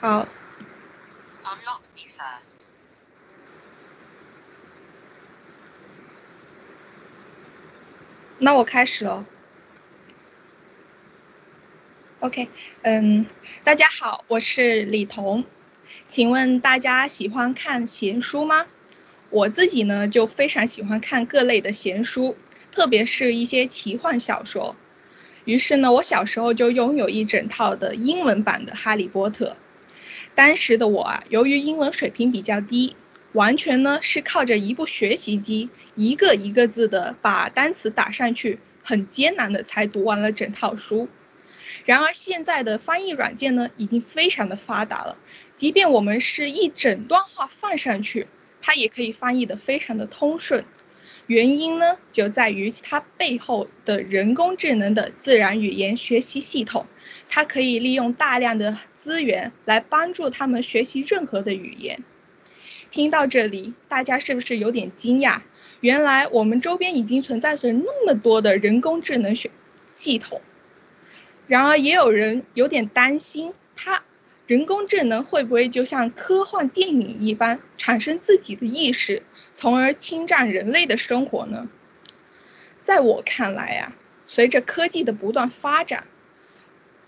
好。Unlock me first. 那我开始了。OK，嗯，大家好，我是李彤，请问大家喜欢看闲书吗？我自己呢就非常喜欢看各类的闲书，特别是一些奇幻小说。于是呢，我小时候就拥有一整套的英文版的《哈利波特》。当时的我啊，由于英文水平比较低，完全呢是靠着一部学习机，一个一个字的把单词打上去，很艰难的才读完了整套书。然而现在的翻译软件呢，已经非常的发达了，即便我们是一整段话放上去，它也可以翻译的非常的通顺。原因呢，就在于它背后的人工智能的自然语言学习系统，它可以利用大量的资源来帮助他们学习任何的语言。听到这里，大家是不是有点惊讶？原来我们周边已经存在着那么多的人工智能学系统。然而，也有人有点担心，它人工智能会不会就像科幻电影一般，产生自己的意识？从而侵占人类的生活呢？在我看来啊，随着科技的不断发展，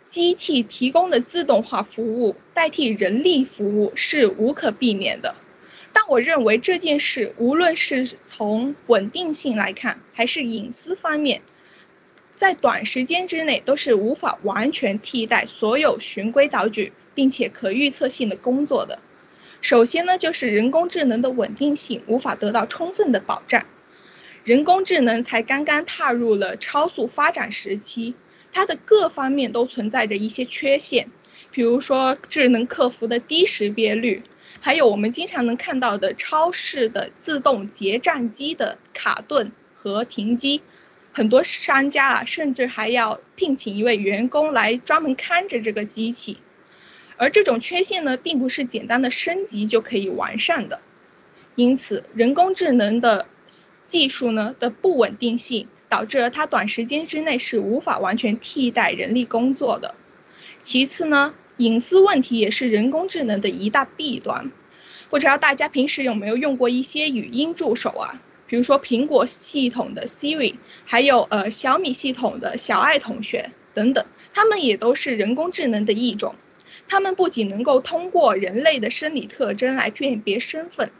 机器提供的自动化服务代替人力服务是无可避免的。但我认为这件事，无论是从稳定性来看，还是隐私方面，在短时间之内都是无法完全替代所有循规蹈矩并且可预测性的工作的。首先呢，就是人工智能的稳定性无法得到充分的保障。人工智能才刚刚踏入了超速发展时期，它的各方面都存在着一些缺陷，比如说智能客服的低识别率，还有我们经常能看到的超市的自动结账机的卡顿和停机，很多商家啊，甚至还要聘请一位员工来专门看着这个机器。而这种缺陷呢，并不是简单的升级就可以完善的，因此人工智能的技术呢的不稳定性，导致了它短时间之内是无法完全替代人力工作的。其次呢，隐私问题也是人工智能的一大弊端。不知道大家平时有没有用过一些语音助手啊？比如说苹果系统的 Siri，还有呃小米系统的小爱同学等等，它们也都是人工智能的一种。它们不仅能够通过人类的生理特征来辨别身份，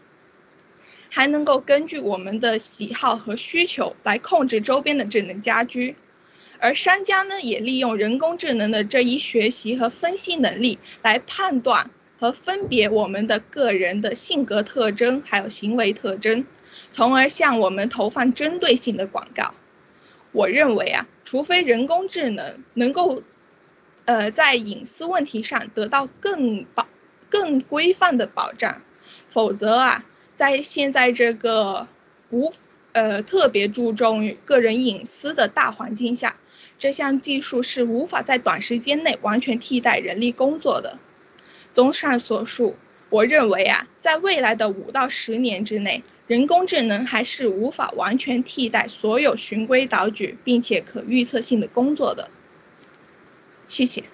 还能够根据我们的喜好和需求来控制周边的智能家居。而商家呢，也利用人工智能的这一学习和分析能力来判断和分别我们的个人的性格特征还有行为特征，从而向我们投放针对性的广告。我认为啊，除非人工智能能够。呃，在隐私问题上得到更保、更规范的保障，否则啊，在现在这个无呃特别注重个人隐私的大环境下，这项技术是无法在短时间内完全替代人力工作的。综上所述，我认为啊，在未来的五到十年之内，人工智能还是无法完全替代所有循规蹈矩并且可预测性的工作的。谢谢。